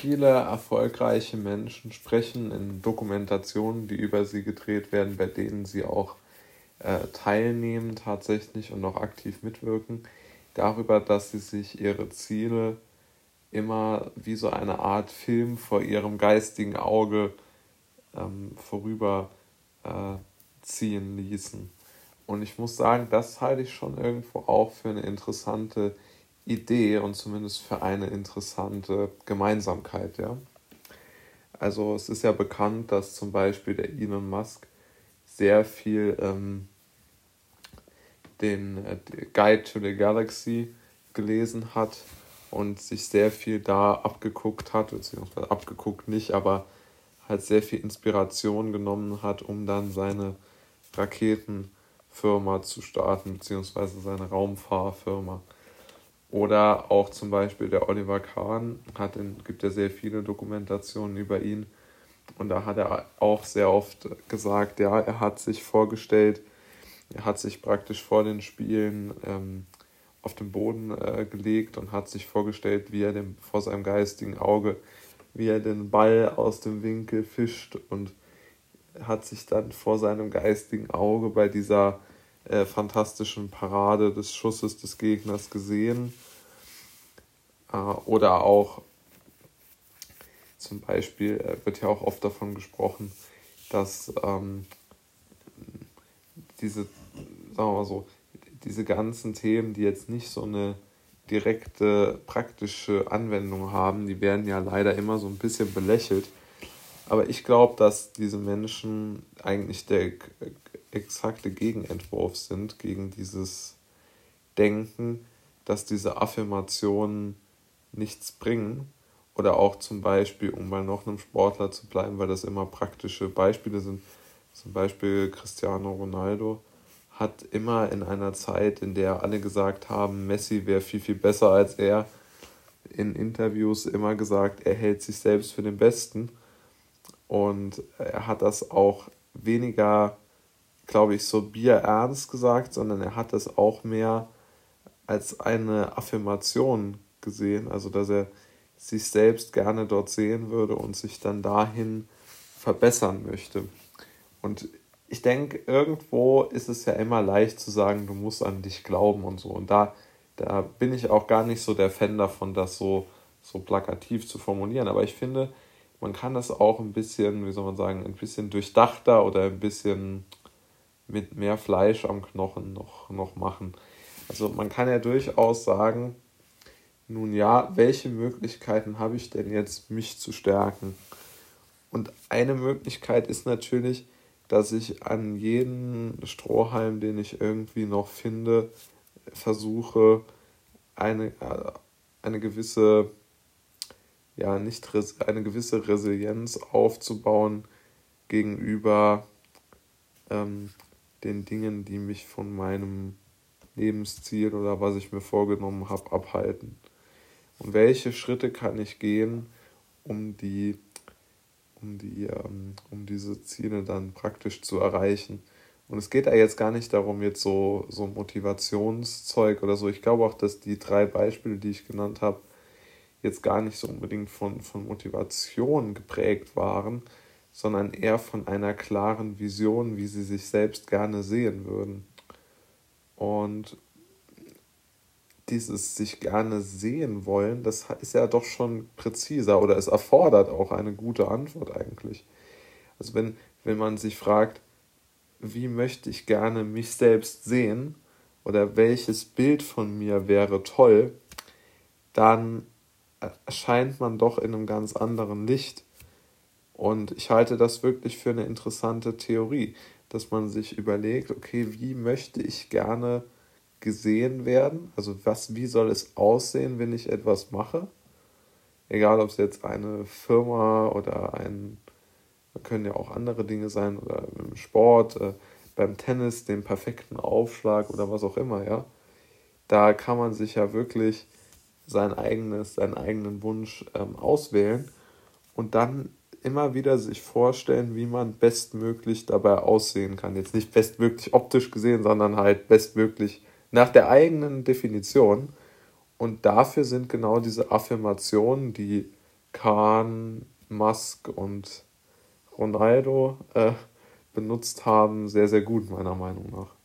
viele erfolgreiche Menschen sprechen in Dokumentationen, die über sie gedreht werden, bei denen sie auch äh, teilnehmen tatsächlich und auch aktiv mitwirken, darüber, dass sie sich ihre Ziele immer wie so eine Art Film vor ihrem geistigen Auge ähm, vorüber äh, ließen. Und ich muss sagen, das halte ich schon irgendwo auch für eine interessante Idee und zumindest für eine interessante Gemeinsamkeit, ja. Also es ist ja bekannt, dass zum Beispiel der Elon Musk sehr viel ähm, den äh, Guide to the Galaxy gelesen hat und sich sehr viel da abgeguckt hat, beziehungsweise abgeguckt nicht, aber halt sehr viel Inspiration genommen hat, um dann seine Raketenfirma zu starten, beziehungsweise seine Raumfahrfirma. Oder auch zum Beispiel der Oliver Kahn, hat in, gibt ja sehr viele Dokumentationen über ihn. Und da hat er auch sehr oft gesagt, ja, er hat sich vorgestellt, er hat sich praktisch vor den Spielen ähm, auf den Boden äh, gelegt und hat sich vorgestellt, wie er dem, vor seinem geistigen Auge, wie er den Ball aus dem Winkel fischt und hat sich dann vor seinem geistigen Auge bei dieser äh, fantastischen Parade des Schusses des Gegners gesehen. Äh, oder auch zum Beispiel äh, wird ja auch oft davon gesprochen, dass ähm, diese, sagen wir mal so, diese ganzen Themen, die jetzt nicht so eine direkte praktische Anwendung haben, die werden ja leider immer so ein bisschen belächelt. Aber ich glaube, dass diese Menschen eigentlich der exakte Gegenentwurf sind gegen dieses Denken, dass diese Affirmationen nichts bringen. Oder auch zum Beispiel, um bei noch einem Sportler zu bleiben, weil das immer praktische Beispiele sind, zum Beispiel Cristiano Ronaldo hat immer in einer Zeit, in der alle gesagt haben, Messi wäre viel, viel besser als er, in Interviews immer gesagt, er hält sich selbst für den Besten. Und er hat das auch weniger, glaube ich, so bierernst gesagt, sondern er hat das auch mehr als eine Affirmation gesehen, also dass er sich selbst gerne dort sehen würde und sich dann dahin verbessern möchte. Und ich denke, irgendwo ist es ja immer leicht zu sagen, du musst an dich glauben und so. Und da, da bin ich auch gar nicht so der Fan davon, das so, so plakativ zu formulieren. Aber ich finde, man kann das auch ein bisschen, wie soll man sagen, ein bisschen durchdachter oder ein bisschen mit mehr Fleisch am Knochen noch, noch machen. Also man kann ja durchaus sagen, nun ja, welche Möglichkeiten habe ich denn jetzt, mich zu stärken? Und eine Möglichkeit ist natürlich, dass ich an jeden Strohhalm, den ich irgendwie noch finde, versuche, eine, äh, eine gewisse, ja, nicht eine gewisse Resilienz aufzubauen gegenüber ähm, den Dingen, die mich von meinem Lebensziel oder was ich mir vorgenommen habe, abhalten. Und welche Schritte kann ich gehen, um die um, die, ähm, um diese Ziele dann praktisch zu erreichen. Und es geht ja jetzt gar nicht darum, jetzt so, so Motivationszeug oder so. Ich glaube auch, dass die drei Beispiele, die ich genannt habe, jetzt gar nicht so unbedingt von, von Motivation geprägt waren, sondern eher von einer klaren Vision, wie sie sich selbst gerne sehen würden. Und dieses sich gerne sehen wollen, das ist ja doch schon präziser oder es erfordert auch eine gute Antwort eigentlich. Also wenn, wenn man sich fragt, wie möchte ich gerne mich selbst sehen oder welches Bild von mir wäre toll, dann erscheint man doch in einem ganz anderen Licht. Und ich halte das wirklich für eine interessante Theorie, dass man sich überlegt, okay, wie möchte ich gerne gesehen werden? Also was, wie soll es aussehen, wenn ich etwas mache? Egal, ob es jetzt eine Firma oder ein, können ja auch andere Dinge sein oder im Sport, äh, beim Tennis den perfekten Aufschlag oder was auch immer, ja. Da kann man sich ja wirklich sein eigenes, seinen eigenen Wunsch ähm, auswählen und dann immer wieder sich vorstellen, wie man bestmöglich dabei aussehen kann. Jetzt nicht bestmöglich optisch gesehen, sondern halt bestmöglich nach der eigenen Definition. Und dafür sind genau diese Affirmationen, die Kahn, Musk und Ronaldo äh, benutzt haben, sehr, sehr gut, meiner Meinung nach.